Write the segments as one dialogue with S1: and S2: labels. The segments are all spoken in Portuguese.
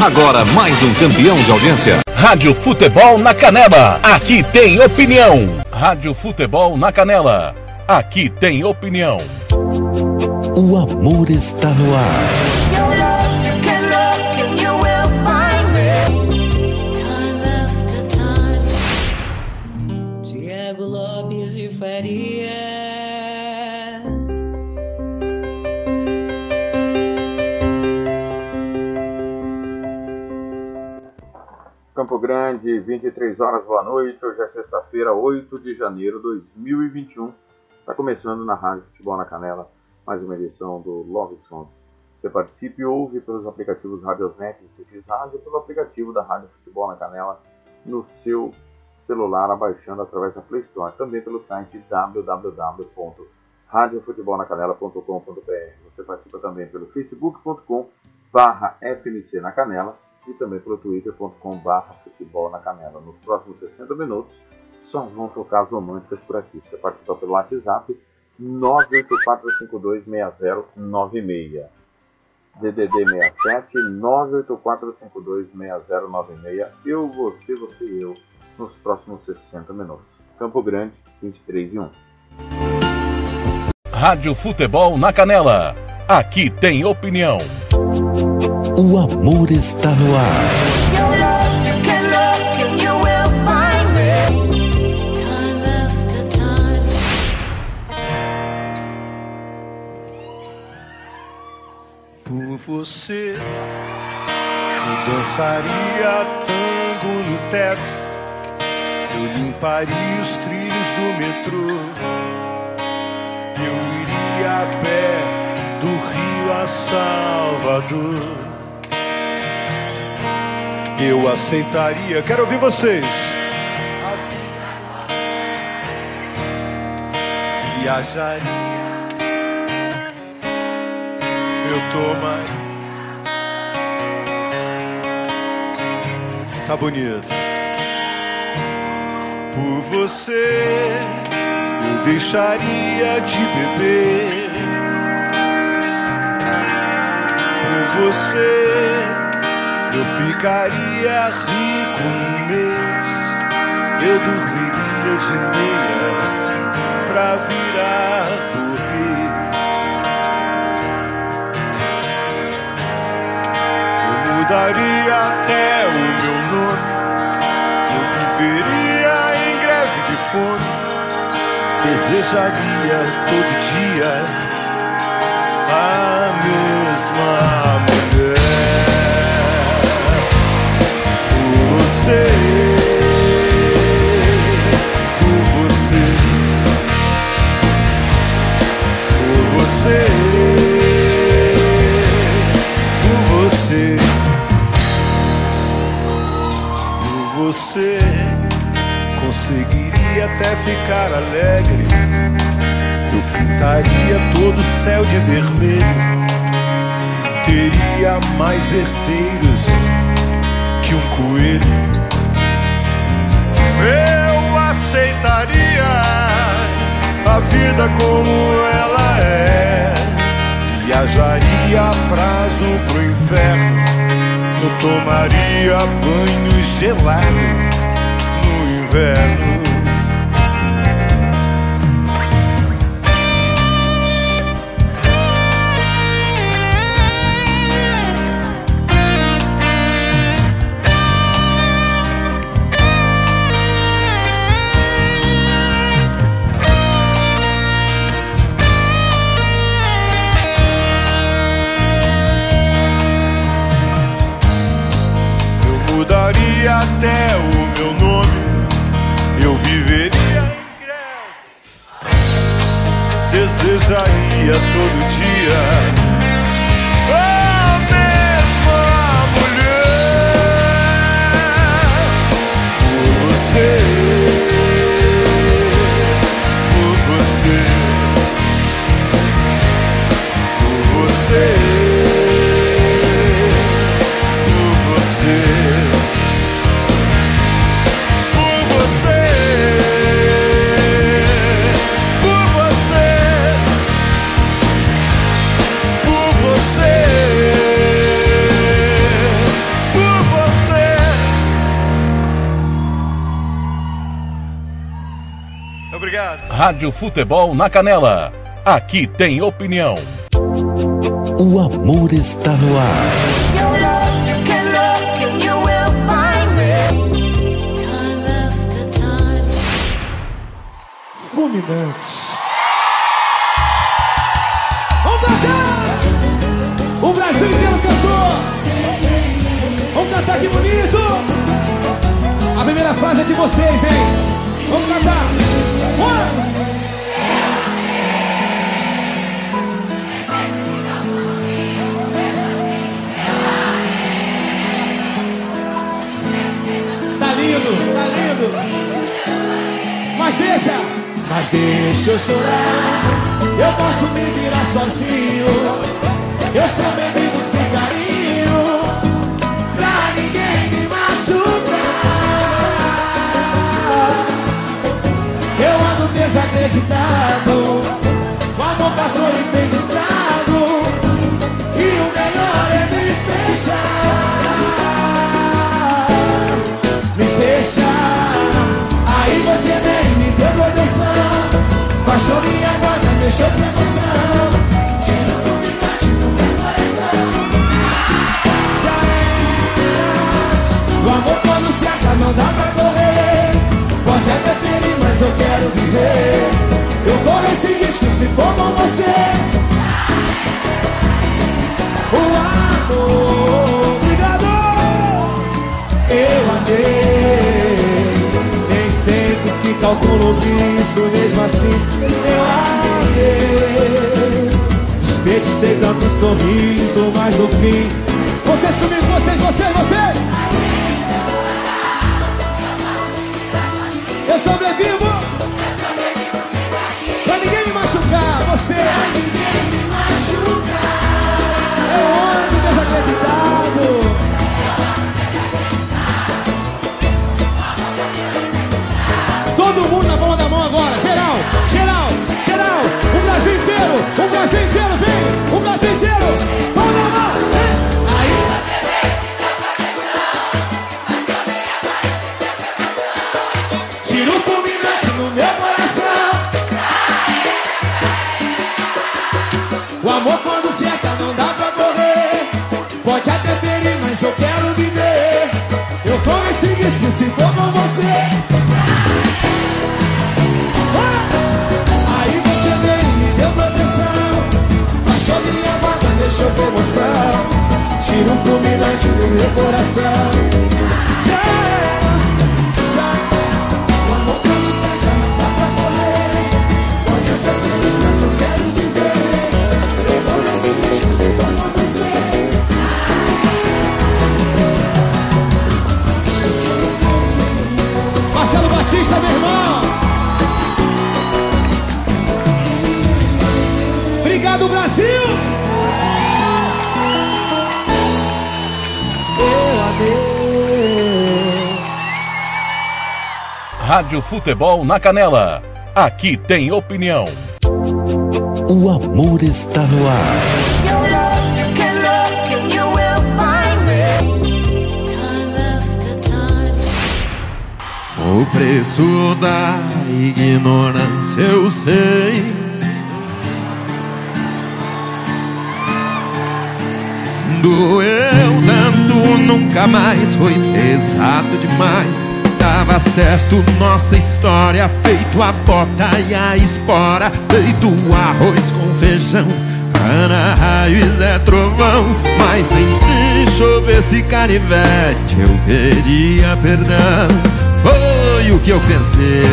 S1: Agora mais um campeão de audiência.
S2: Rádio Futebol na Canela. Aqui tem opinião. Rádio Futebol na Canela. Aqui tem opinião.
S3: O amor está no ar.
S4: Campo Grande, 23 horas, boa noite. Hoje é sexta-feira, 8 de janeiro de 2021. Está começando na Rádio Futebol na Canela, mais uma edição do Love Songs. Você participe e ouve pelos aplicativos Radiosnet e CX Rádio pelo aplicativo da Rádio Futebol na Canela no seu celular, abaixando através da Play Store. Também pelo site www.radiofutebolnacanela.com.br. Você participa também pelo facebook.com barra na Canela e também pelo twitter.com barra futebol na canela. Nos próximos 60 minutos só vão tocar as românticas por aqui. Você participa pelo WhatsApp 984526096. DDD 67 984526096. Eu, você, você e eu nos próximos 60 minutos. Campo Grande, 23 e 1.
S2: Rádio Futebol na Canela. Aqui tem opinião.
S3: O amor está no ar.
S5: Por você, eu dançaria tango no teto, eu limparia os trilhos do metrô, eu iria a pé do Rio a Salvador. Eu aceitaria, quero ouvir vocês. Viajaria, eu tomaria. Tá bonito. Por você, eu deixaria de beber. Por você, eu ficaria rico um mês. Eu dormiria de meia pra virar burguês. Eu mudaria até o meu nome. Eu viveria em greve de fome. Desejaria todo dia a mesma você, conseguiria até ficar alegre. Eu pintaria todo o céu de vermelho. Teria mais herdeiros que um coelho. Eu aceitaria a vida como ela é. Viajaria a prazo pro inferno. Eu tomaria banho gelado no inverno.
S2: Rádio Futebol na Canela. Aqui tem opinião.
S3: O amor está no ar.
S6: Fulminante. Vamos cantar! O Brasil inteiro cantou! Vamos cantar que bonito! A primeira frase é de vocês, hein? Mas deixa, mas deixa eu chorar. Eu posso me virar sozinho. Eu sou bebido sem carinho. Pra ninguém me machucar. Eu ando desacreditado. O amor passou e fez estrago. Baixou minha guarda, mexeu com emoção. Tira o fulminante do meu coração. Já é. O amor quando se acaba não dá pra correr. Pode até ferir, mas eu quero viver. Eu corro esse risco se for com você. O amor, obrigado. Eu amei. Calcula o risco, mesmo assim eu amei. Desperdicei tanto sorriso, mas no fim. Vocês comigo, vocês, vocês, vocês! Se for
S2: Rádio Futebol na Canela. Aqui tem opinião.
S3: O amor está no ar.
S7: O preço da ignorância eu sei. Doeu tanto, nunca mais foi pesado demais. Tava certo, nossa história feito a bota e a espora, feito arroz com feijão. Ana raiz é trovão, mas nem se chovesse canivete eu pedia perdão. Foi o que eu pensei.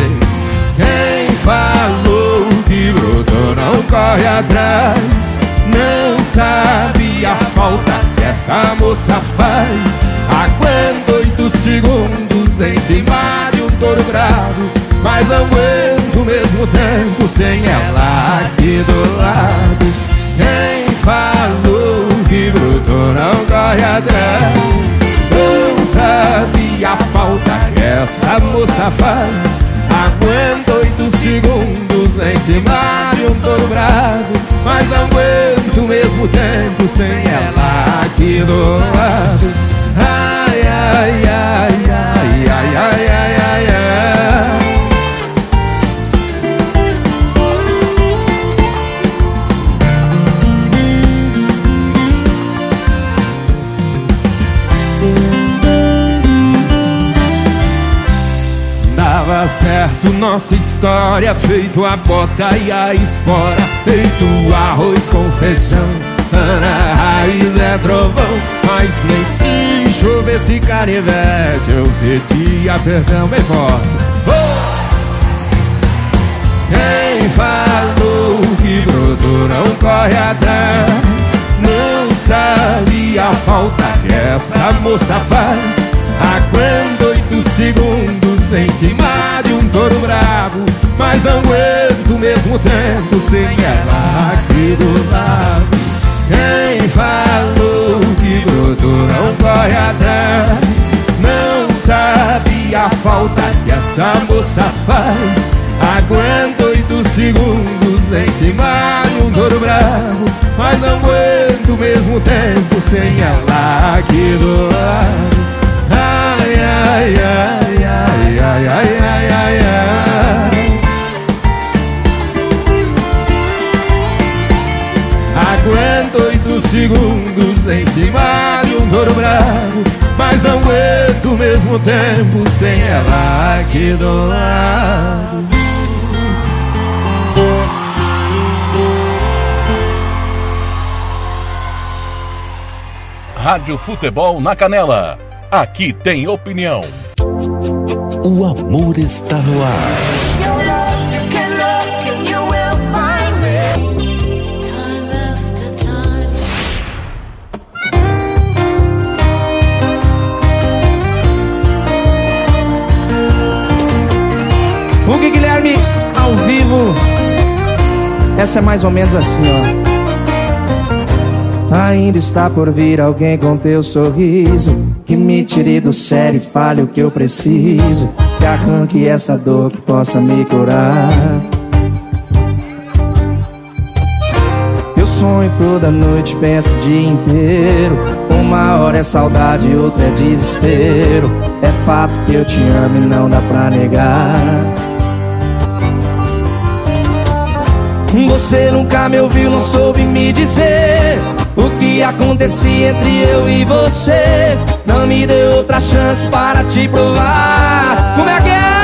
S7: Quem falou que brotou não corre atrás, não sabe a falta que essa moça faz. Aguento oito segundos em cima de um touro bravo, mas não aguento mesmo tempo sem ela aqui do lado. Quem falou que brotou não corre atrás, não sabe a falta que essa moça faz. Aguento oito segundos em cima de um touro bravo, mas não aguento o mesmo tempo sem ela aqui do lado. Ai, ai, ai, ai, ai, ai, ai, ai, ai. Certo nossa história, feito a bota e a espora, feito arroz com feijão. Ana raiz é trovão, mas nem se chovesse canivete, eu pedia perdão bem forte. Quem falou que brotou não corre atrás, não sabe a falta que essa moça faz. Aguento oito segundos em cima de um touro bravo Mas não aguento mesmo tempo sem ela aqui do lado. Quem falou que brotou não corre atrás? Não sabe a falta que essa moça faz. Aguento oito segundos em cima de um touro bravo Mas não aguento mesmo tempo sem ela aqui do lado Ai, ai, ai, ai, ai, ai, ai, ai, ai. Aguento oito segundos em cima de um touro bravo Mas não aguento o mesmo tempo sem ela aqui do lado
S2: Rádio Futebol na Canela. Aqui tem opinião.
S3: O amor está no ar.
S8: Hugo Guilherme ao vivo. Essa é mais ou menos assim, ó. Ainda está por vir alguém com teu sorriso Que me tire do sério e fale o que eu preciso Que arranque essa dor que possa me curar. Eu sonho toda noite, penso o dia inteiro. Uma hora é saudade, outra é desespero. É fato que eu te amo e não dá pra negar. Você nunca me ouviu, não soube me dizer o que acontecia entre eu e você Não me deu outra chance para te provar. Como é que é?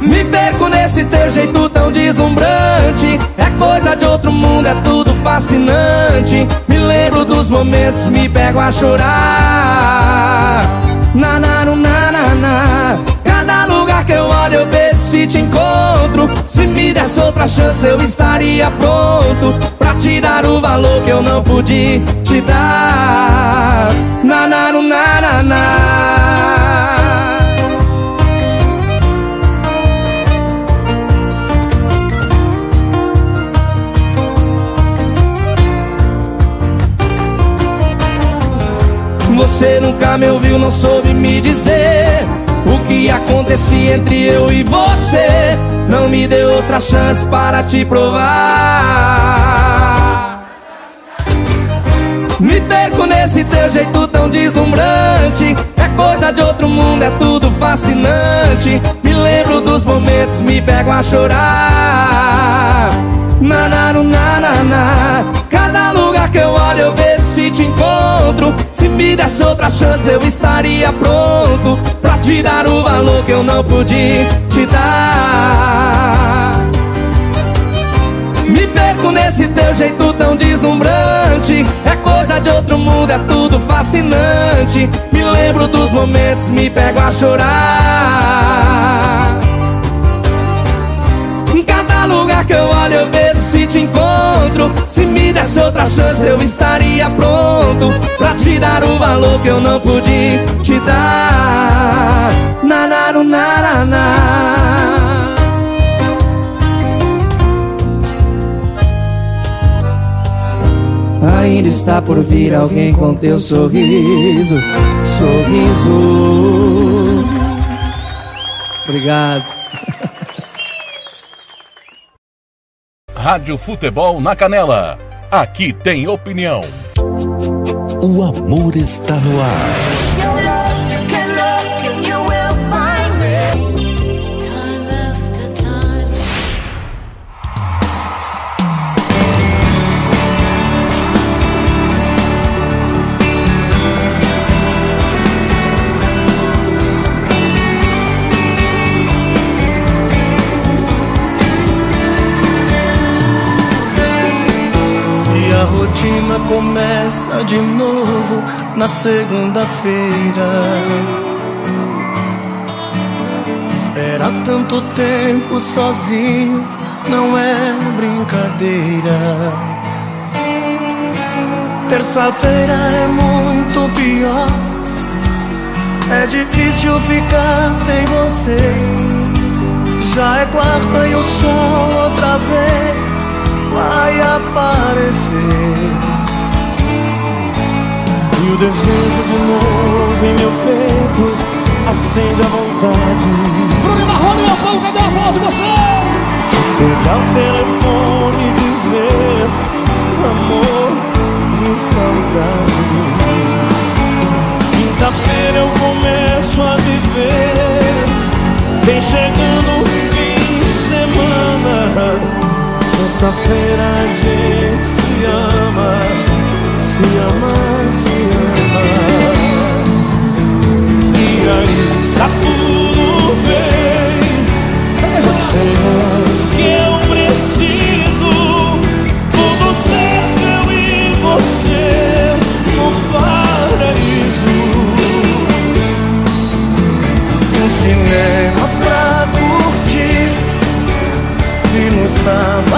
S8: Me perco nesse teu jeito tão deslumbrante. É coisa de outro mundo, é tudo fascinante. Me lembro dos momentos, me pego a chorar. Na na na na na. Cada lugar que eu olho eu vejo se te encontro Se me desse outra chance eu estaria pronto Pra te dar o valor que eu não pude te dar. Na na na na na Você nunca me ouviu, não soube me dizer o que acontecia entre eu e você Não me deu outra chance para te provar. Me perco nesse teu jeito tão deslumbrante. É coisa de outro mundo, é tudo fascinante. Me lembro dos momentos, me pego a chorar na na na na na. Cada lugar que eu olho eu vejo se te encontro. Se me desse outra chance eu estaria pronto Pra te dar o valor que eu não pude te dar. Me perco nesse teu jeito tão deslumbrante. É coisa de outro mundo, é tudo fascinante. Me lembro dos momentos, me pego a chorar. Cada lugar que eu olho eu se te encontro Se me desse outra chance eu estaria pronto Pra te dar o valor que eu não pude te dar. Na na na na na Ainda está por vir alguém com teu sorriso Sorriso. Obrigado
S2: Rádio Futebol na Canela. Aqui tem opinião.
S3: O amor está no ar.
S9: Rotina começa de novo na segunda-feira. Esperar tanto tempo sozinho não é brincadeira. Terça-feira é muito pior. É difícil ficar sem você. Já é quarta e o sol outra vez vai aparecer.
S6: E o desejo de novo em meu peito acende a vontade.
S10: Bruno Marrone, meu povo, cadê o aplauso você?
S6: Pegar o telefone e dizer amor e saudade. Quinta-feira eu começo a viver, vem chegando o fim de semana. Sexta-feira a gente se ama, se ama, se ama. E aí, tá tudo bem. É o que eu preciso. Tudo certo, eu e você no paraíso.
S9: Um cinema pra curtir e no sábado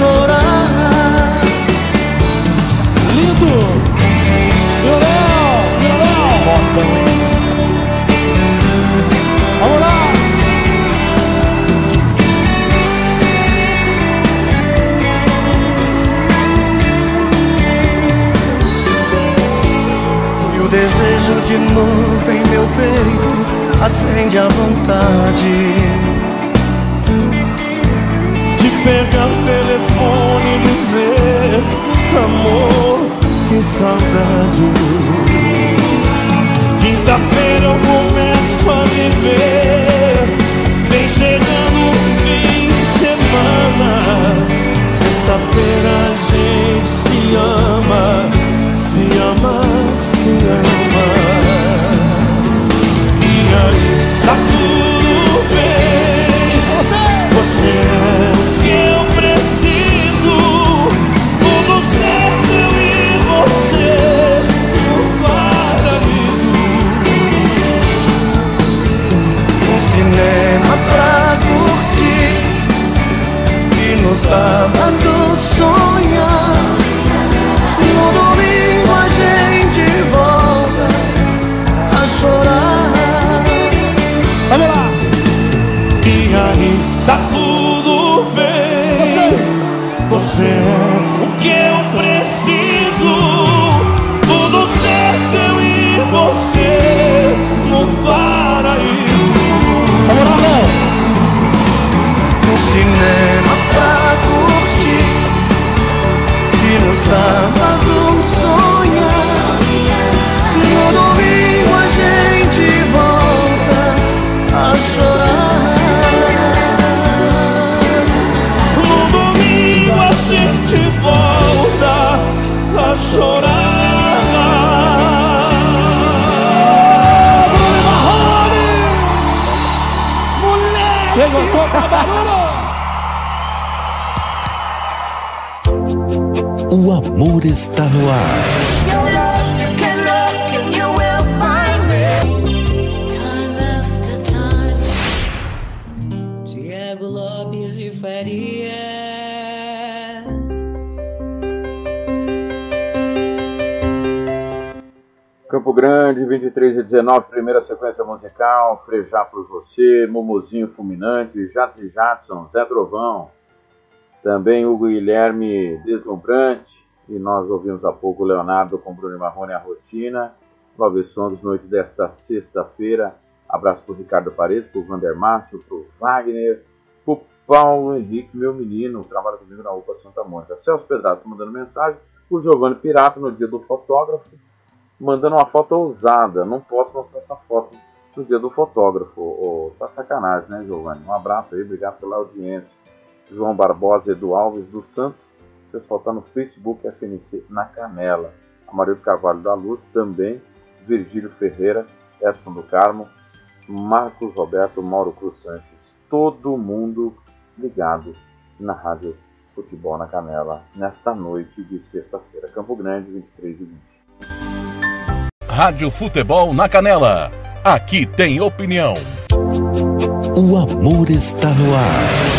S9: chorar.
S10: Lindo! Violão! Violão! Vamos lá!
S9: E o desejo de novo em meu peito acende a vontade.
S6: De pegar o telefone saudade.
S9: Sábado sonhar. No domingo a gente volta a chorar.
S6: No
S9: domingo a gente volta a chorar.
S10: Quem gostou, barulho!
S3: O amor está no ar.
S11: Tiago Lopes de Faria.
S4: Campo Grande, 23 e 19, primeira sequência musical, Frejá por Você, Momozinho Fulminante, Jatos e Jadson, Zé Trovão, também Hugo Guilherme Deslumbrante, e nós ouvimos há pouco o Leonardo com Bruno Marrone a Rotina, Love Songs, noite desta sexta-feira, abraço para o Ricardo Paredes, para o Vander Márcio, para o Wagner, para o Paulo Henrique, meu menino, trabalha comigo na UPA Santa Mônica, Celso Pedraço mandando mensagem, o Giovanni Pirato no dia do fotógrafo, mandando uma foto ousada. Não posso mostrar essa foto no dia do fotógrafo. Oh, tá sacanagem, né, Giovanni? Um abraço aí, obrigado pela audiência. João Barbosa, Edu Alves dos Santos. O pessoal tá no Facebook FNC na Canela. Amarildo Carvalho da Luz também. Virgílio Ferreira, Edson do Carmo. Marcos Roberto, Mauro Cruz Sanches, todo mundo ligado na Rádio Futebol na Canela nesta noite de sexta-feira. Campo Grande, 23 e 20.
S2: Rádio Futebol na Canela. Aqui tem opinião.
S11: O amor está no ar.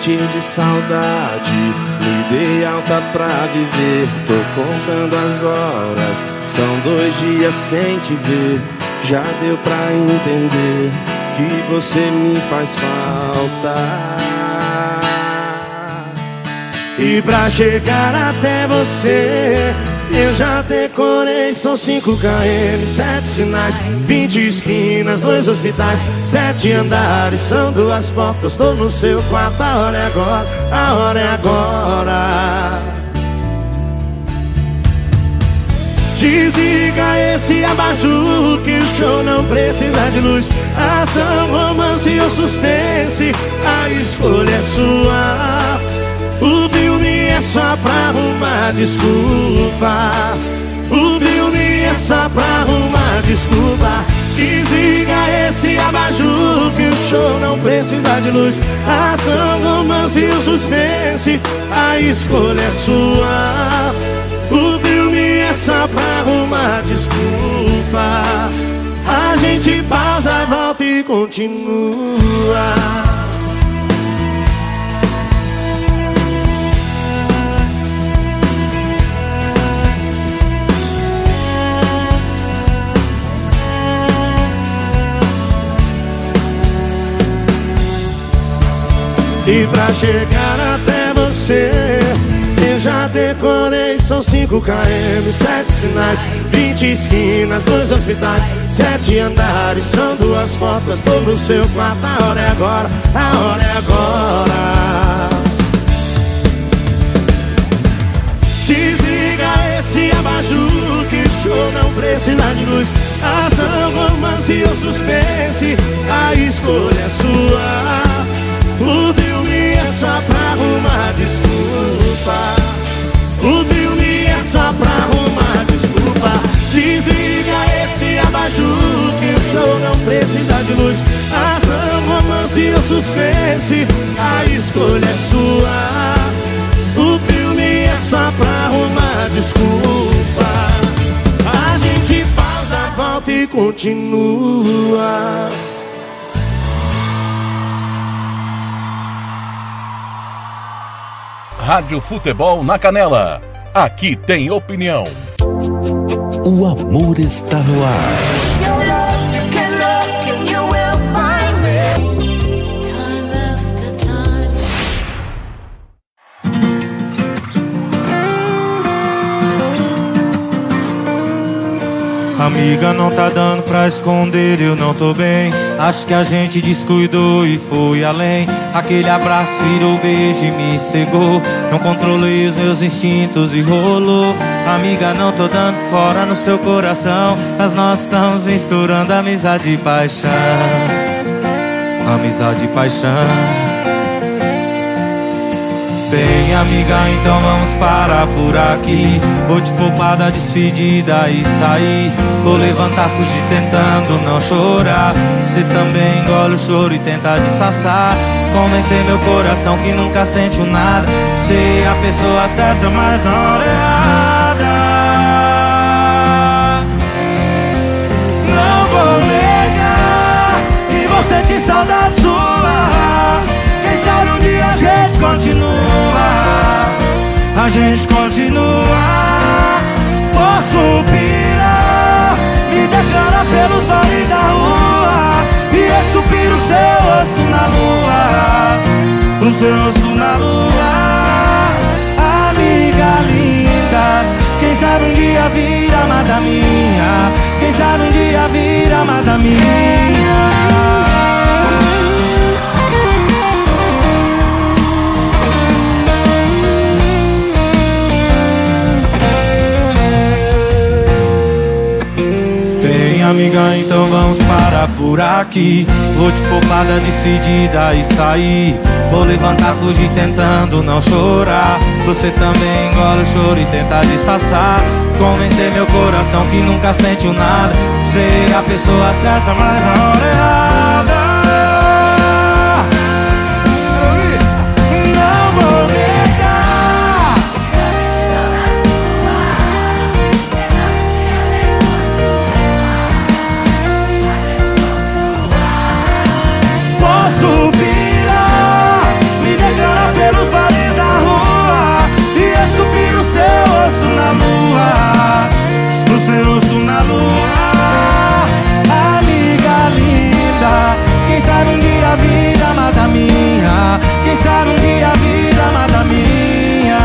S12: Doente de saudade, me dei alta pra viver. Tô contando as horas, são dois dias sem te ver. Já deu pra entender que você me faz falta. E pra chegar até você, eu já decorei, são 5 km, 7 sinais, 20 esquinas, dois hospitais, sete andares, são duas portas, tô no seu quarto, a hora é agora, a hora é agora. Desliga esse abajur que o show não precisa de luz. Ação, romance ou suspense, a escolha é sua. É só pra arrumar desculpa. O filme é só pra arrumar desculpa. Desliga esse abajur que o show não precisa de luz. Ação, romance e suspense, a escolha é sua. O filme é só pra arrumar desculpa. A gente pausa, volta e continua. E pra chegar até você Eu já decorei, são 5 km, 7 sinais 20 esquinas, dois hospitais Sete andares, são duas fotos Tô no seu quarto, a hora é agora A hora é agora. Desliga esse abajur Que show não precisa de luz. Ação, romance ou suspense A escolha é sua. O filme é só pra arrumar desculpa. O filme é só pra arrumar desculpa. Desliga esse abajur que o show não precisa de luz. Ação, romance ou suspense A escolha é sua. O filme é só pra arrumar desculpa. A gente pausa, volta e continua
S2: Rádio Futebol na Canela. Aqui tem opinião.
S11: O amor está no ar.
S8: Amiga, não tá dando pra esconder, eu não tô bem. Acho que a gente descuidou e foi além. Aquele abraço virou beijo e me cegou. Não controlei os meus instintos e rolou. Amiga, não tô dando fora no seu coração. Mas nós estamos misturando amizade e paixão. Amizade e paixão. Bem, amiga, então vamos parar por aqui. Vou te poupar da despedida e sair. Vou levantar, fugir tentando não chorar. Você também engole o choro e tenta disfarçar. Convencer meu coração que nunca sentiu nada. Ser a pessoa certa, mas na hora errada. Não vou negar que você tem saudade sua. Continua. A gente continua. Posso pirar, me declarar pelos bares da rua e esculpir o seu rosto na lua. O seu rosto na lua, amiga linda. Quem sabe um dia vir amada minha. Quem sabe um dia vir amada minha. Por aqui. Vou te poupar da despedida e sair. Vou levantar, fugir tentando não chorar. Você também engole o choro e tenta disfarçar. Convencer meu coração que nunca sentiu nada. Ser a pessoa certa, mas na hora errada. Quem sabe um dia a vida mata minha.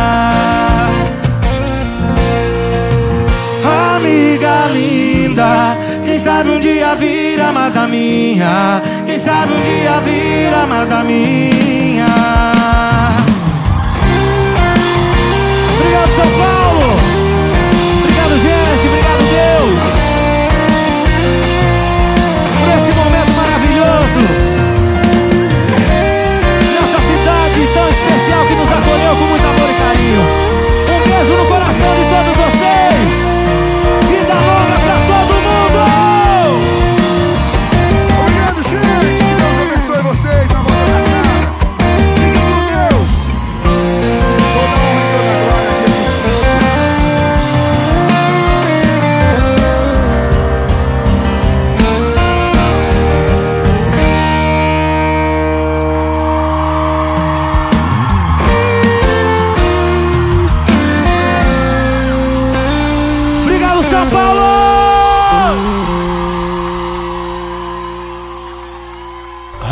S8: Amiga linda, quem sabe um dia vira amada minha, quem sabe um dia vira amada minha. Obrigado, São Paulo.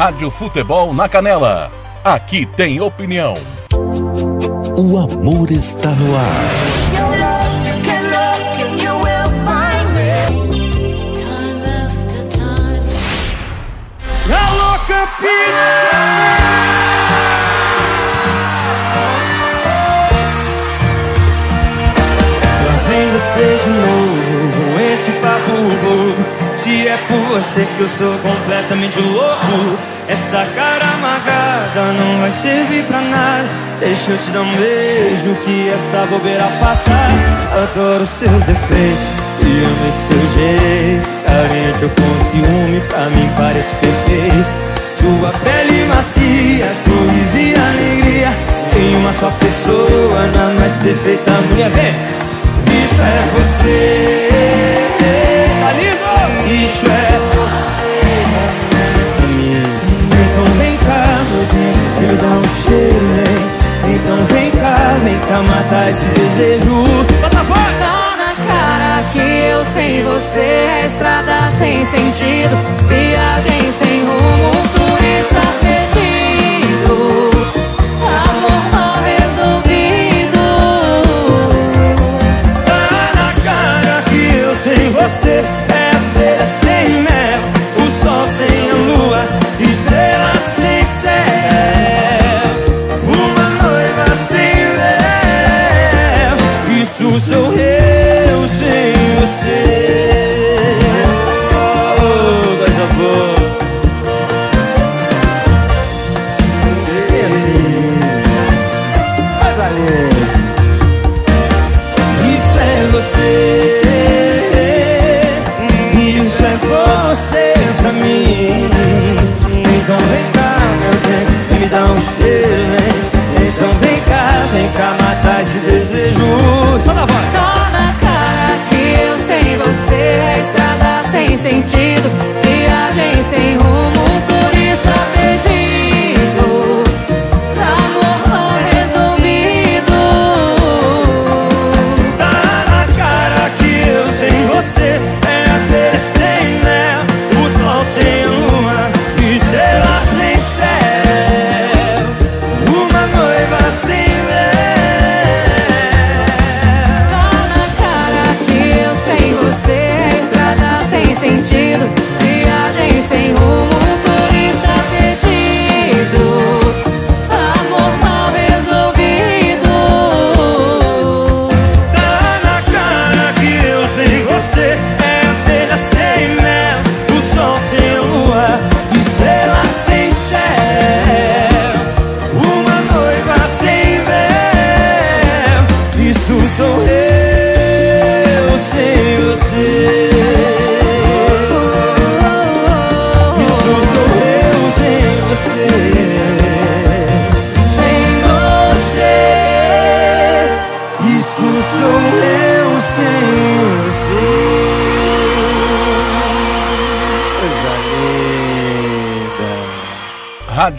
S2: Rádio Futebol na Canela. Aqui tem opinião.
S3: O amor está no ar.
S8: Alô,
S13: vem você de novo com esse papo bobo. Se é por você que eu sou completamente louco, essa cara amarrada não vai servir pra nada. Deixa eu te dar um beijo que essa bobeira passar. Adoro seus defeitos e amo esse seu jeito. Carente eu com ciúme, pra mim parece perfeito. Sua pele macia, sorriso e alegria. Em uma só pessoa, na mais perfeita mulher. Vem! Isso é você, tá? Isso é Então vem cá, vem cá matar esse desejo.
S11: Tá na cara que eu sem você é estrada sem sentido, viagem sem rumo,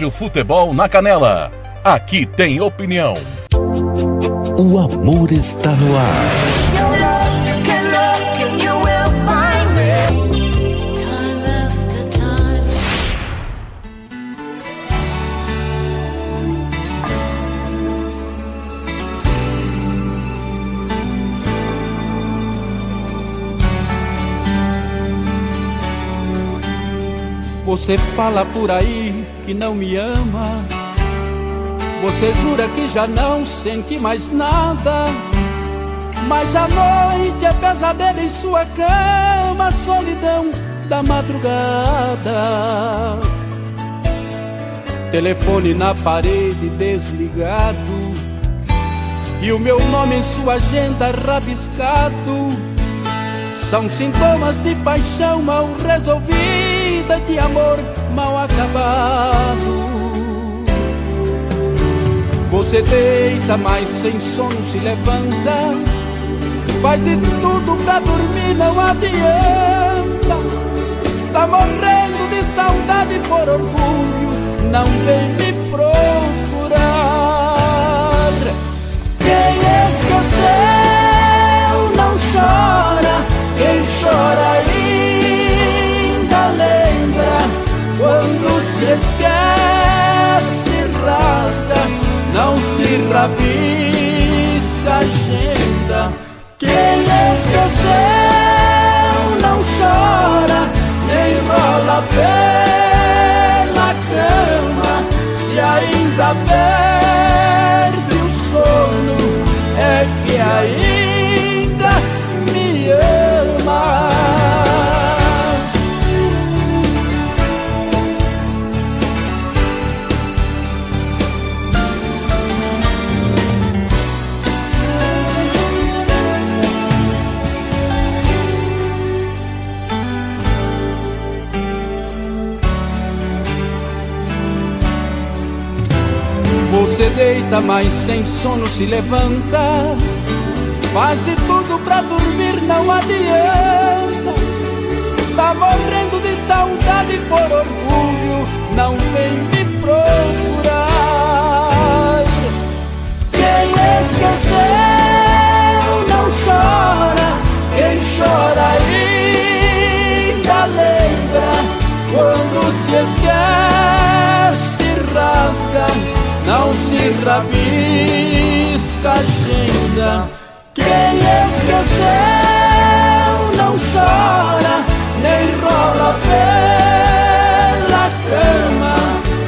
S2: Rádio Futebol na Canela. Aqui tem opinião.
S3: O amor está no ar.
S10: Você fala por aí que não me ama. Você jura que já não sente mais nada. Mas a noite é pesadelo em sua cama, solidão da madrugada. Telefone na parede desligado. E o meu nome em sua agenda rabiscado. São sintomas de paixão mal resolvida, de amor mal acabado. Você deita, mas sem sono se levanta. Faz de tudo pra dormir, não adianta. Tá morrendo de saudade por orgulho, não vem me procurar. Quem esqueceu não chora, quem chora ainda se esquece, rasga não se rabisca agenda. Quem esqueceu não chora, nem rola pela cama. Se ainda perde o sono, é que ainda deita, mas sem sono se levanta. Faz de tudo pra dormir, não adianta. Tá morrendo de saudade por orgulho, não vem me procurar. Quem esqueceu rabisca a agenda. Quem esqueceu não chora, nem rola pela cama.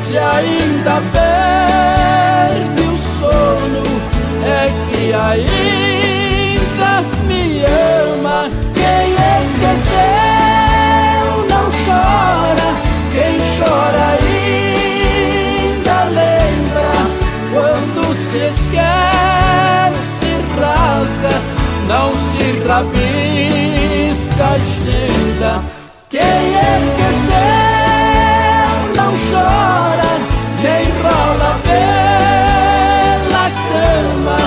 S10: Se ainda perde o sono, é que ainda não se rabisca a agenda. Quem esqueceu não chora, nem rola pela cama.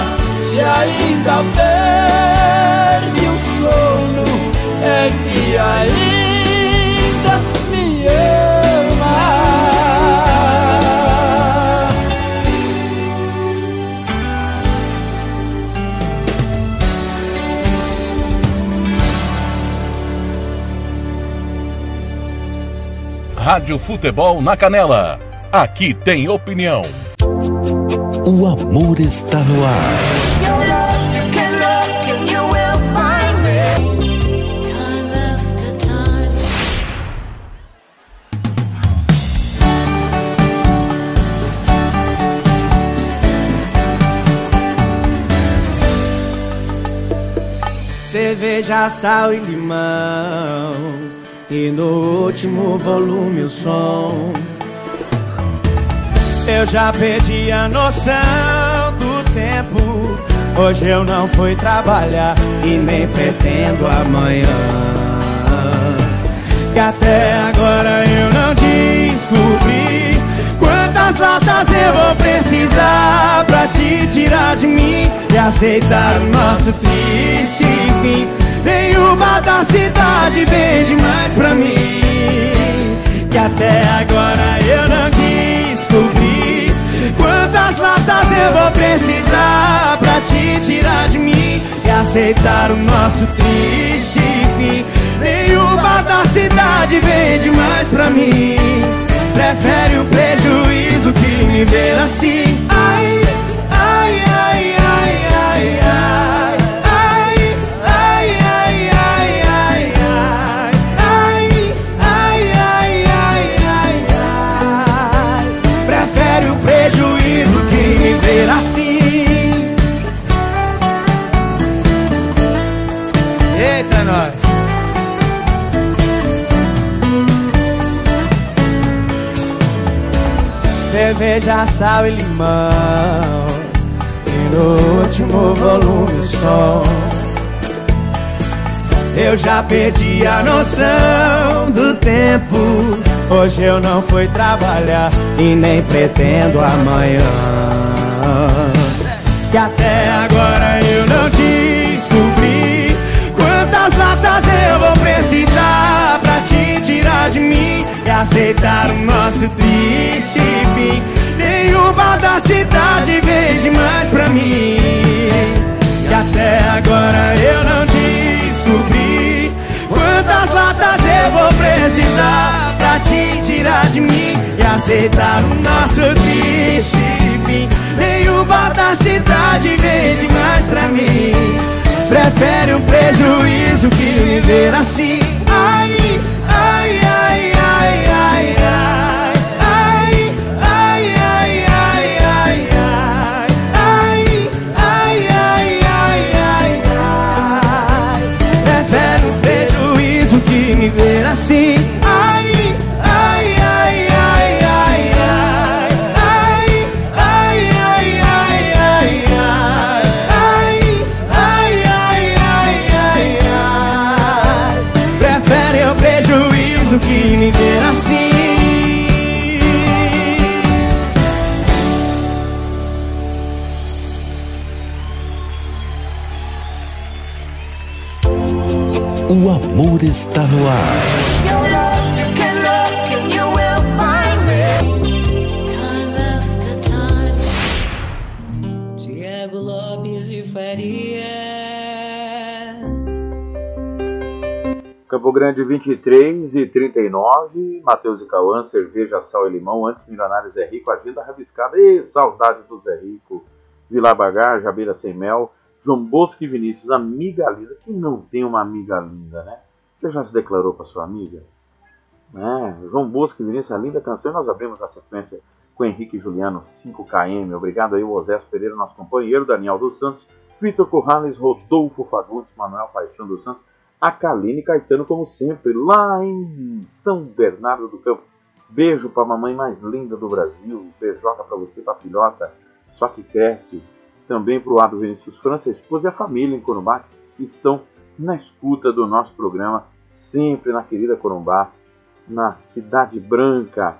S10: Se ainda perde
S2: Rádio Futebol na Canela. Aqui tem opinião.
S3: O amor está no ar.
S14: Cerveja, sal e limão E no último volume o som. Eu já perdi a noção do tempo. Hoje eu não fui trabalhar E nem pretendo amanhã. Que até agora eu não descobri Quantas latas eu vou precisar Pra te tirar de mim E aceitar o nosso triste fim Nenhuma da cidade vende mais pra mim. Que até agora eu não descobri Quantas latas eu vou precisar pra te tirar de mim E aceitar o nosso triste fim. Nenhuma da cidade vende mais pra mim. Prefere o prejuízo que me ver assim. Ai, Cerveja, sal e limão E no último volume o som Eu já perdi a noção do tempo. Hoje eu não fui trabalhar E nem pretendo amanhã. Que até agora eu não descobri Quantas latas eu vou precisar Pra te tirar de mim E aceitar o nosso triste fim. Nenhuma da cidade vem demais pra mim. E até agora eu não descobri Quantas latas eu vou precisar Pra te tirar de mim E aceitar o nosso triste fim. Nenhuma da cidade vem demais pra mim. Prefere um prejuízo que viver assim
S11: está no ar.
S15: Tiago Lopes de Faria.
S4: Campo Grande 23 e 39, Matheus e Cauã, cerveja, sal e limão, antes Milionários Zé Rico, agenda rabiscada, e saudade do Zé Rico, Vila Bagar, Jabeira Sem Mel, João Bosco e Vinícius, amiga linda, quem não tem uma amiga linda, né? Você já se declarou para sua amiga? Né? João Bosco e Vinícius, a linda canção, e nós abrimos a sequência com Henrique e Juliano, 5KM, obrigado aí o Osés Pereira, nosso companheiro, Daniel dos Santos, Vitor Corrales, Rodolfo Fagundes, Manuel Paixão dos Santos, a Kaline Caetano, como sempre, lá em São Bernardo do Campo. Beijo para a mamãe mais linda do Brasil, beijoca para você, para filhota, só que cresce. Também para o Ado Vinícius França, a esposa e a família em Corumbá, estão na escuta do nosso programa, sempre na querida Corumbá, na Cidade Branca,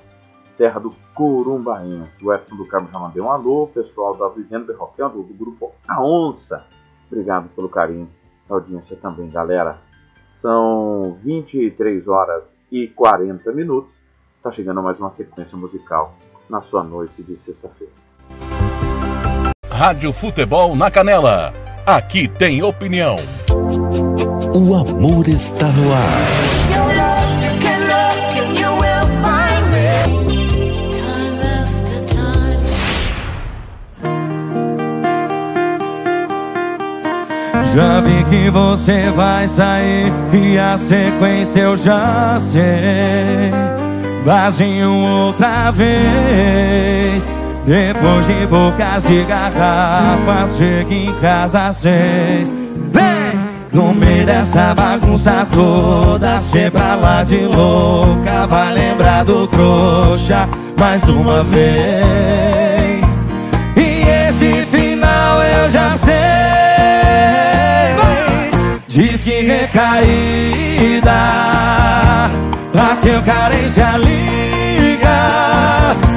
S4: terra do Corumbaense. O Edson do Carmo já mandou um alô, pessoal da Vizinha do, do grupo A Onça. Obrigado pelo carinho da audiência também, galera. São 23 horas e 40 minutos. Está chegando mais uma sequência musical na sua noite de sexta-feira.
S2: Rádio Futebol na Canela. Aqui tem opinião.
S11: O amor está no ar.
S8: Já vi que você vai sair e a sequência eu já sei. Vazinho outra vez. Depois de bocas de garrafas, chega em casa às seis. No meio dessa bagunça toda, cê pra lá de louca. Vai lembrar do trouxa mais uma vez. E esse final eu já sei. Diz que recaída Bateu carência, liga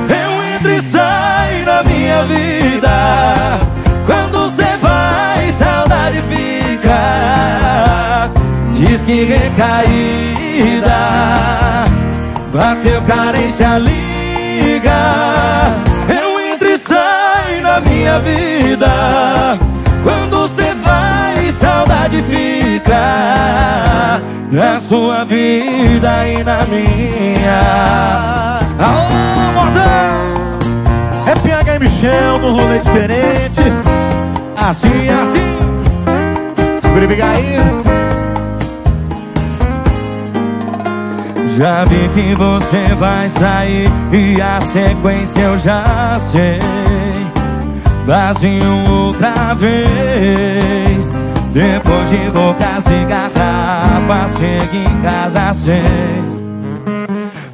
S8: Eu entro e saio na minha vida Quando cê vai, saudade fica Que recaída Bateu carência, liga Eu entro e saio na minha vida. Quando você vai, saudade fica na sua vida e na minha. Alô, Mordão!
S16: É PH e Michel num rolê diferente.
S8: Assim, assim.
S16: Segura
S8: Já vi que você vai sair e a sequência eu já sei. Vazio outra vez. Depois de bocas e garrafas, chega em casa às seis.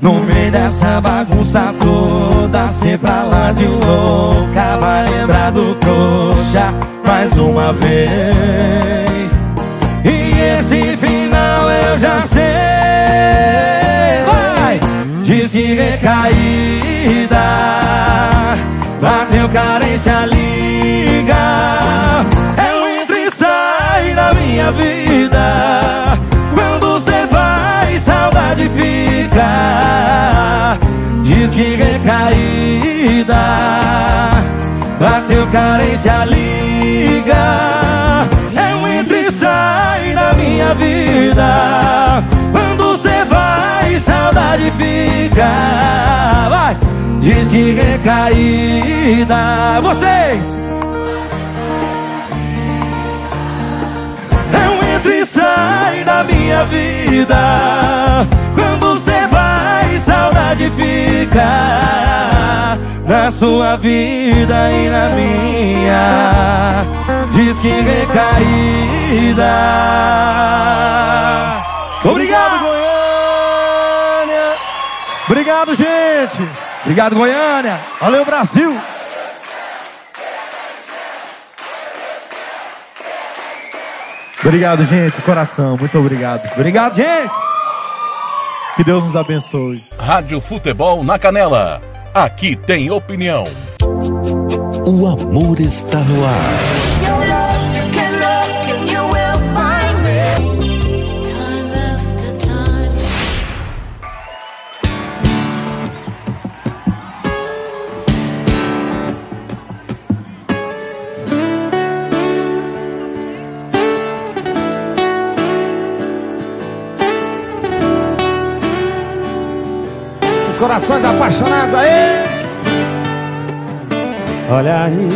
S8: No meio dessa bagunça toda, cê pra lá de louca, vai lembrar do trouxa mais uma vez. E esse final eu já sei. Diz que recaída, bateu carência, liga. É o entra e sai da minha vida. Quando você vai, saudade fica. Diz que recaída, bateu carência, liga. É um entra e sai da minha vida. Saudade fica. Vai! Diz que recaída. Vocês! É um entra e sai da minha vida. Quando você vai, saudade fica na sua vida e na minha. Diz que recaída.
S16: Obrigado! Obrigado, gente!
S8: Obrigado, Goiânia!
S16: Valeu, Brasil! Obrigado, gente, coração, muito obrigado.
S8: Obrigado, gente!
S16: Que Deus nos abençoe.
S2: Rádio Futebol na Canela. Aqui tem opinião.
S3: O amor está no ar.
S8: Corações apaixonados aí!
S14: Olha aí,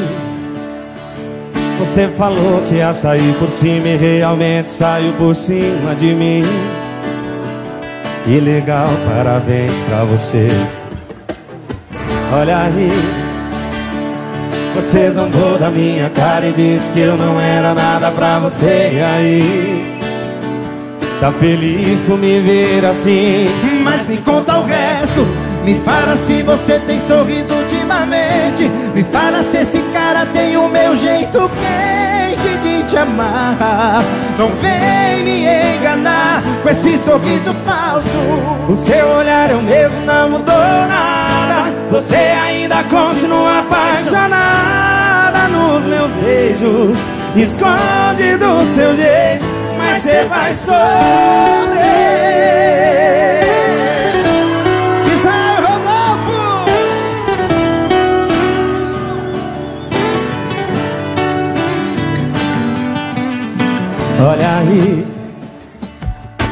S14: você falou que ia sair por cima e realmente saiu por cima de mim. Que legal, parabéns pra você. Olha aí, você zombou da minha cara e disse que eu não era nada pra você. E aí, tá feliz por me ver assim? Mas me conta o resto. Me fala se você tem sorrido ultimamente. Me fala se esse cara tem o meu jeito quente de te amar. Não vem me enganar com esse sorriso falso. O seu olhar é o mesmo, não mudou nada. Você ainda continua apaixonada nos meus beijos. Esconde do seu jeito, mas você vai sofrer. Olha aí,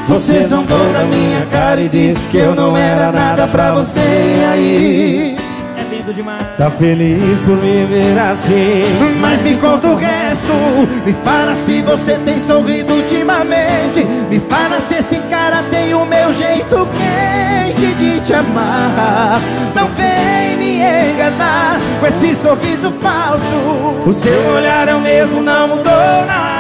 S14: você zombou da minha cara e disse que eu não era nada pra você. E aí,
S8: É lindo demais.
S14: Tá feliz por me ver assim Mas me conta o resto. Me fala se você tem sorrido ultimamente. Me fala se esse cara tem o meu jeito quente de te amar. Não vem me enganar com esse sorriso falso. O seu olhar é o mesmo, não mudou nada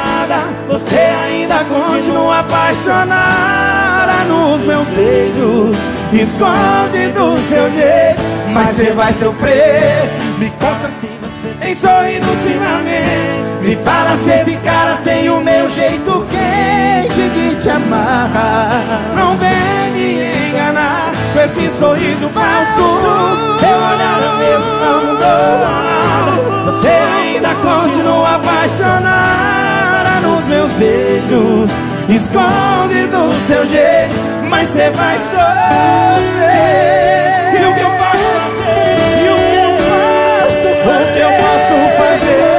S14: Você ainda continua apaixonada nos meus beijos. Esconde do seu jeito, mas você vai sofrer. Me conta se você tem sorrido ultimamente. Me fala se esse cara tem o meu jeito quente de te amar. Não vem me enganar com esse sorriso falso. Seu olhar é mesmo, não mudou nada. Você ainda continua apaixonada nos meus beijos Esconde do seu jeito Mas você vai sofrer E o que eu posso fazer? E o que eu posso fazer? O que eu posso fazer?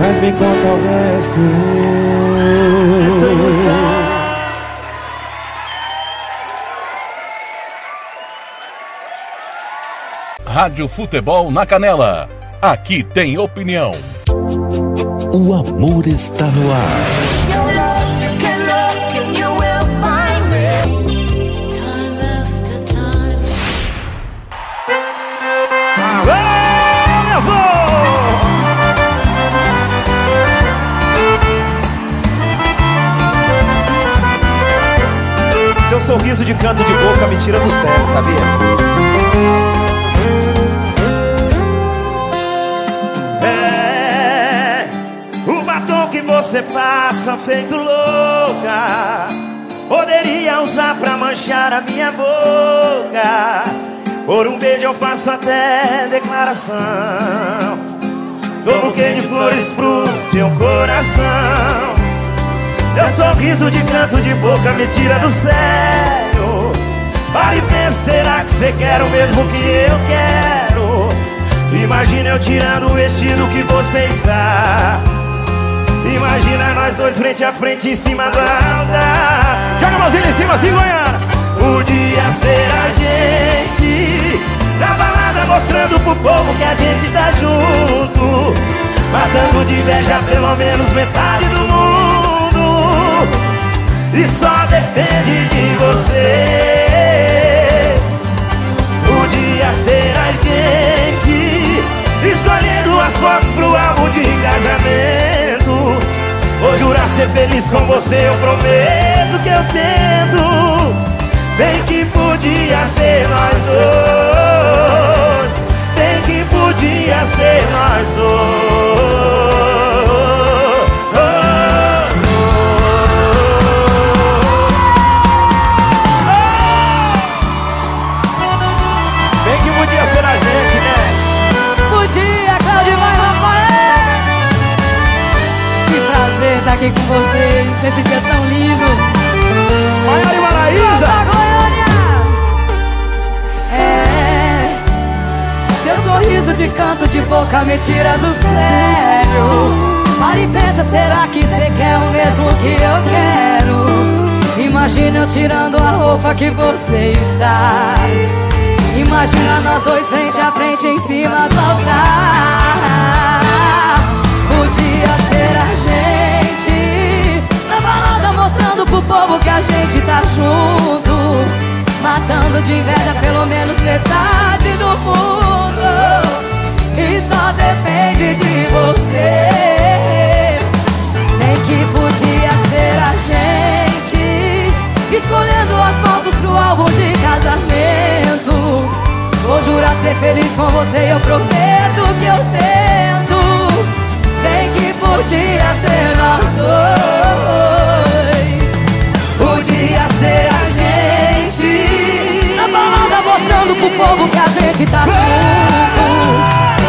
S2: Mas me conta o resto Rádio Futebol na Canela. Aqui tem opinião.
S3: O amor está no ar.
S13: Seu sorriso de canto de boca me tira do sério, sabia? Você passa feito louca. Poderia usar pra manchar a minha boca. Por um beijo eu faço até declaração. Dou buquê de flores pro teu coração. Seu sorriso de canto de boca me tira do sério. Para e pensa, será que você quer o mesmo que eu quero? Imagina eu tirando o vestido que você está Imagina nós dois frente a frente em cima do altar. Joga a mãozinha em cima assim, Goiânia. Podia ser a gente. Na balada mostrando pro povo que a gente tá junto. Matando de inveja pelo menos metade do mundo. E só depende de você. Podia ser a gente. Escolhendo as fotos pro álbum de casamento Vou jurar ser feliz com você, eu prometo que eu tento. Bem que podia ser nós dois. Bem que podia ser nós dois
S11: estar aqui com vocês Nesse dia tão lindo.
S13: Maiara e Maraísa
S11: Canta, Goiânia É Seu sorriso de canto de boca me tira do sério. Para e pensa, será que você quer o mesmo que eu quero? Imagina eu tirando a roupa que você está. Imagina nós dois frente a frente em cima do altar. Podia ser a gente mostrando pro povo que a gente tá junto. Matando de inveja pelo menos metade do mundo. E só depende de você. Nem que podia ser a gente. Escolhendo as fotos pro álbum de casamento. Vou jurar ser feliz com você, eu prometo que eu tento. Bem que podia ser nós dois Podia ser a gente. Na balada mostrando pro povo que a gente tá junto.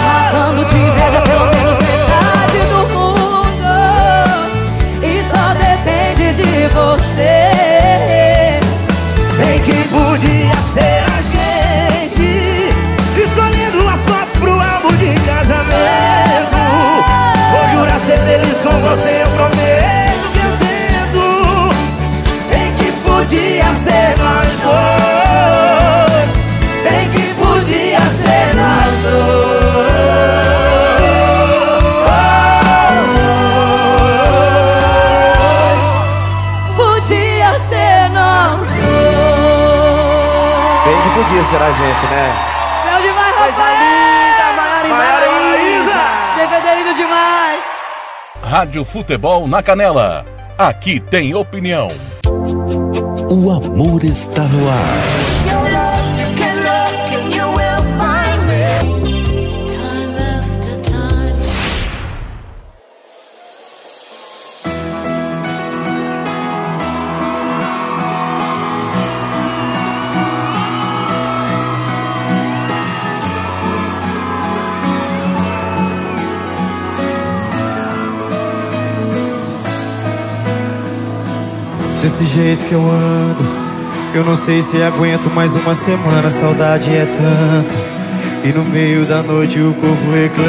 S11: Matando de inveja pelo menos metade do mundo. E só depende de você.
S13: Bem que podia ser a gente. Escolhendo as fotos pro álbum de casamento. Vou jurar ser feliz com você, eu prometo podia ser a gente, né?
S11: Claudimar Rafael
S13: Maiara e Maraísa
S11: DVD lindo demais
S2: Rádio Futebol na Canela. Aqui tem opinião.
S3: O amor está no ar.
S16: Jeito que eu ando, eu não sei se aguento mais uma semana. Saudade é tanta. E no meio da noite o corpo reclama.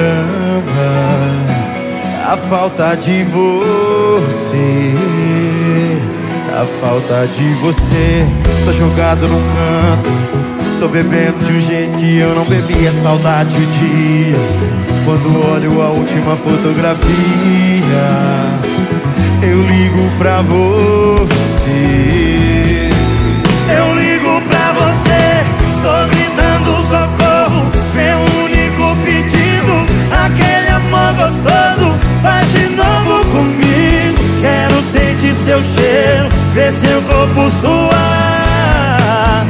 S16: A falta de você. A falta de você. Tô jogado num canto. Tô bebendo de um jeito que eu não bebi. É saudade o dia. Quando olho a última fotografia. Eu ligo pra você.
S13: Eu ligo pra você, tô gritando socorro. Meu único pedido, aquele amor gostoso, faz de novo comigo. Quero sentir seu cheiro, ver seu corpo suar.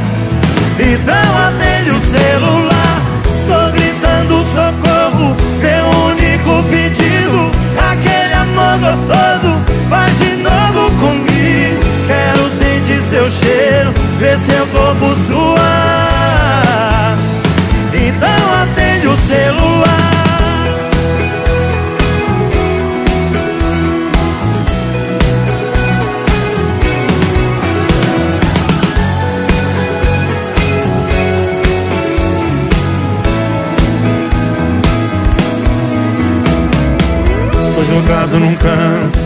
S13: Então atende o celular, tô gritando socorro. Meu único pedido, aquele amor gostoso, seu cheiro, ver seu corpo suar. Então atende o celular. Tô jogado num canto,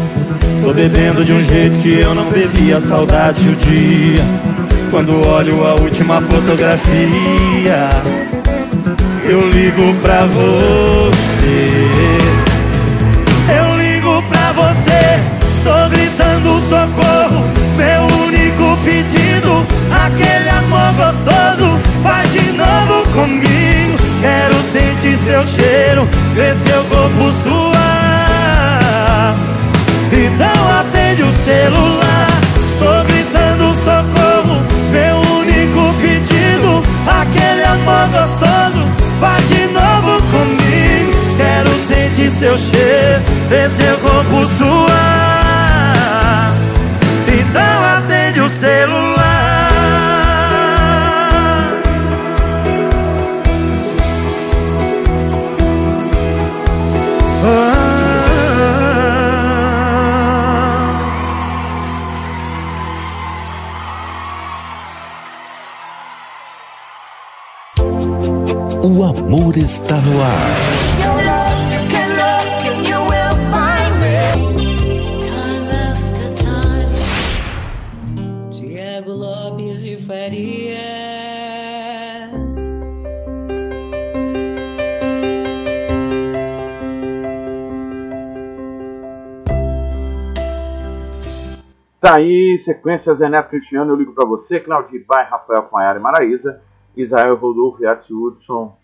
S13: tô bebendo de um jeito que eu não bebia. Saudade o dia, quando olho a última fotografia. Eu ligo pra você. Eu ligo pra você, tô gritando socorro. Meu único pedido, aquele amor gostoso, faz de novo comigo. Quero sentir seu cheiro, ver seu corpo suar. Atende o celular, tô gritando socorro. Meu único pedido, aquele amor gostoso, faz de novo comigo. Quero sentir seu cheiro, ver seu corpo suar. O
S3: amor está no ar.
S11: Tiago Lopes de Faria.
S4: Tá aí, sequência Zeneto Cristiano, eu ligo pra você, Claudio Bai, Rafael Maiara e Maraísa, Israel Rodolfo e Hudson,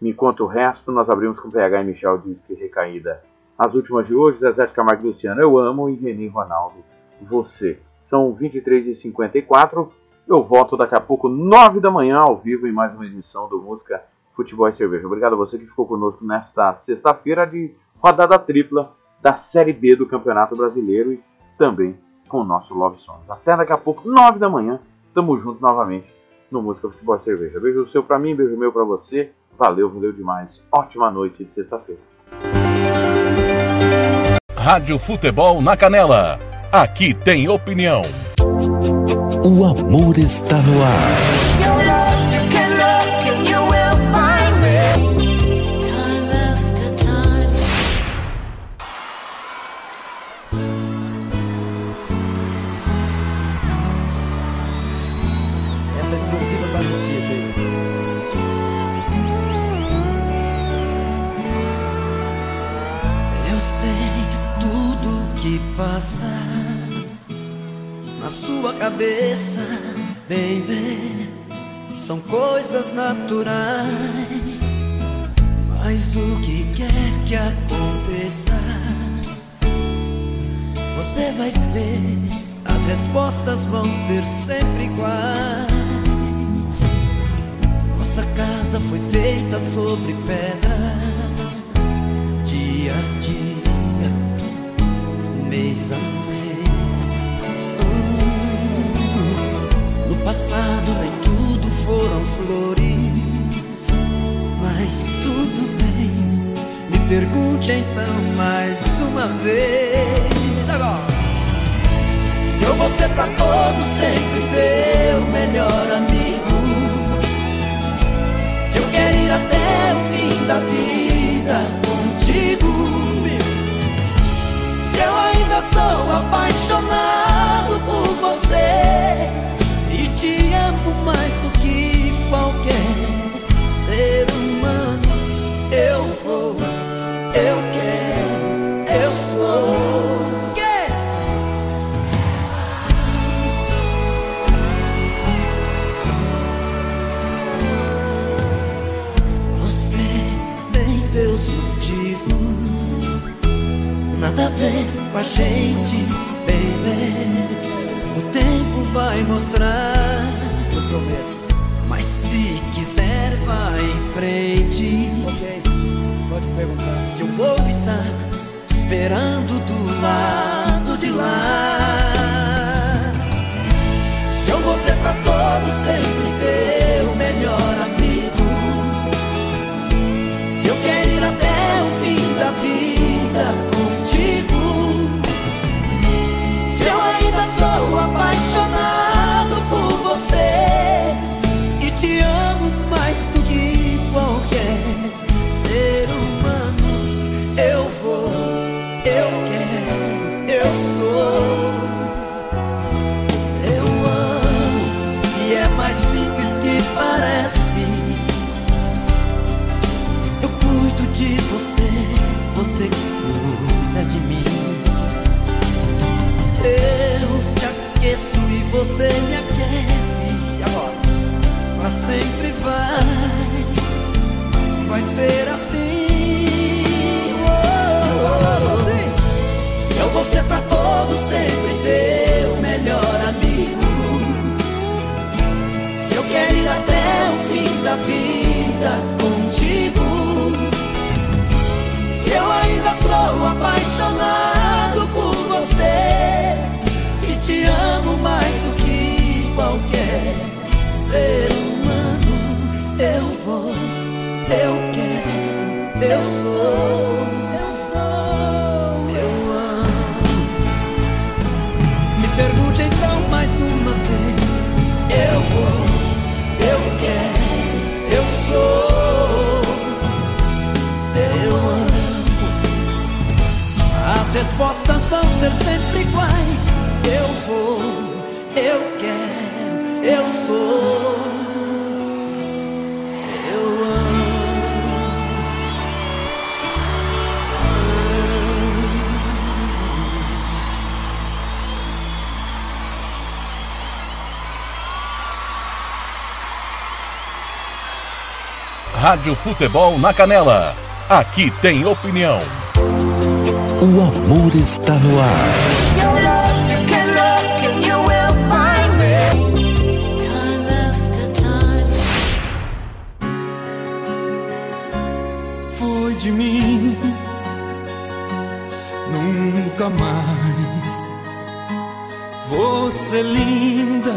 S4: me conta o resto, nós abrimos com PH e Michel diz que recaída. As últimas de hoje, Zezé de Camargo e Luciano, eu amo, e Reni Ronaldo, você. São 23h54, eu volto daqui a pouco, 9 da manhã, ao vivo, em mais uma edição do Música, Futebol e Cerveja. Obrigado a você que ficou conosco nesta sexta-feira de rodada tripla da Série B do Campeonato Brasileiro e também com o nosso Love Songs. Até daqui a pouco, 9 da manhã, tamo junto novamente no Música Futebol e Cerveja. Beijo seu pra mim, beijo meu pra você. Valeu, valeu demais. Ótima noite de sexta-feira.
S2: Rádio Futebol na Canela. Aqui tem opinião.
S3: O amor está no ar.
S9: Cabeça, baby. São coisas naturais, mas o que quer que aconteça, você vai ver. As respostas vão ser sempre iguais. Nossa casa foi feita sobre pedra dia a dia, mês a mês. passado nem tudo foram flores, mas tudo bem. Me pergunte então mais uma vez agora. Se eu vou ser pra todos sempre seu melhor amigo, se eu quero ir até o fim da vida contigo, se eu ainda sou apaixonado por você te amo mais do que qualquer ser humano. Eu vou, eu quero, eu sou. Você tem seus motivos, nada a ver com a gente.
S2: Rádio Futebol na Canela. Aqui tem opinião.
S3: O amor está no ar.
S7: foi de mim nunca mais. Você linda,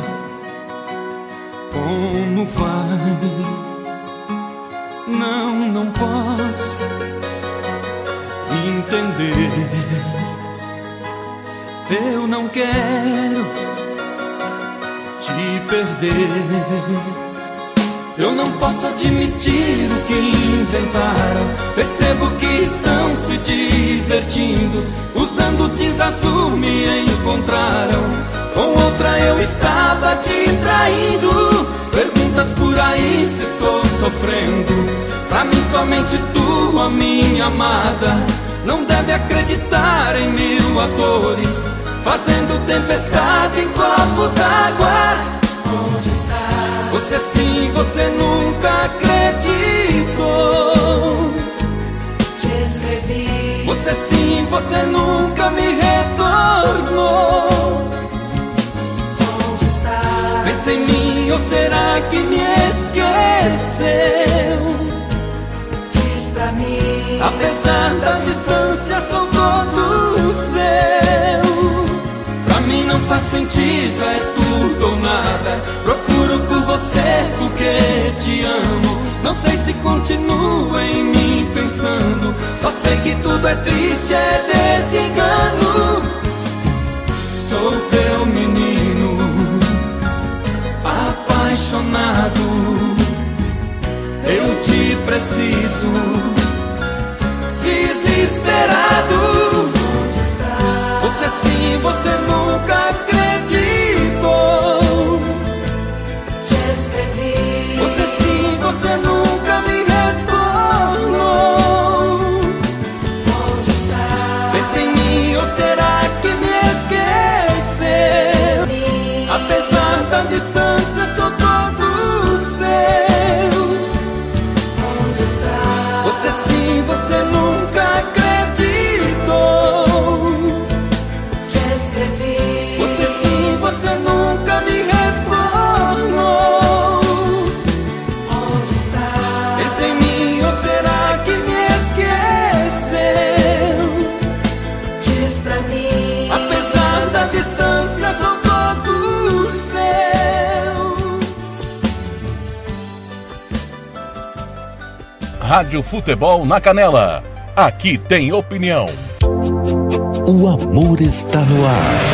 S7: como vai? Não, posso entender. Eu não quero te perder. Eu não posso admitir o que inventaram. Percebo que estão se divertindo. Usando jeans azul me encontraram. Com outra eu estava te traindo. Por aí se estou sofrendo. Pra mim, somente tu, a minha amada. Não deve acreditar em mil atores. Fazendo tempestade em copo d'água.
S9: Onde está?
S7: Você sim, você nunca acreditou.
S9: Te escrevi.
S7: Você sim, você nunca me retornou. Pensa em mim ou será que me esqueceu?
S9: Diz pra mim.
S7: Apesar da distância, sou todo seu. Pra mim não faz sentido, é tudo ou nada. Procuro por você porque te amo. Não sei se continua em mim pensando. Só sei que tudo é triste, é desengano. Sou teu apaixonado. Eu te preciso, desesperado. Você sim, você nunca acreditou.
S2: Rádio Futebol na Canela. Aqui tem opinião.
S3: O amor está no ar.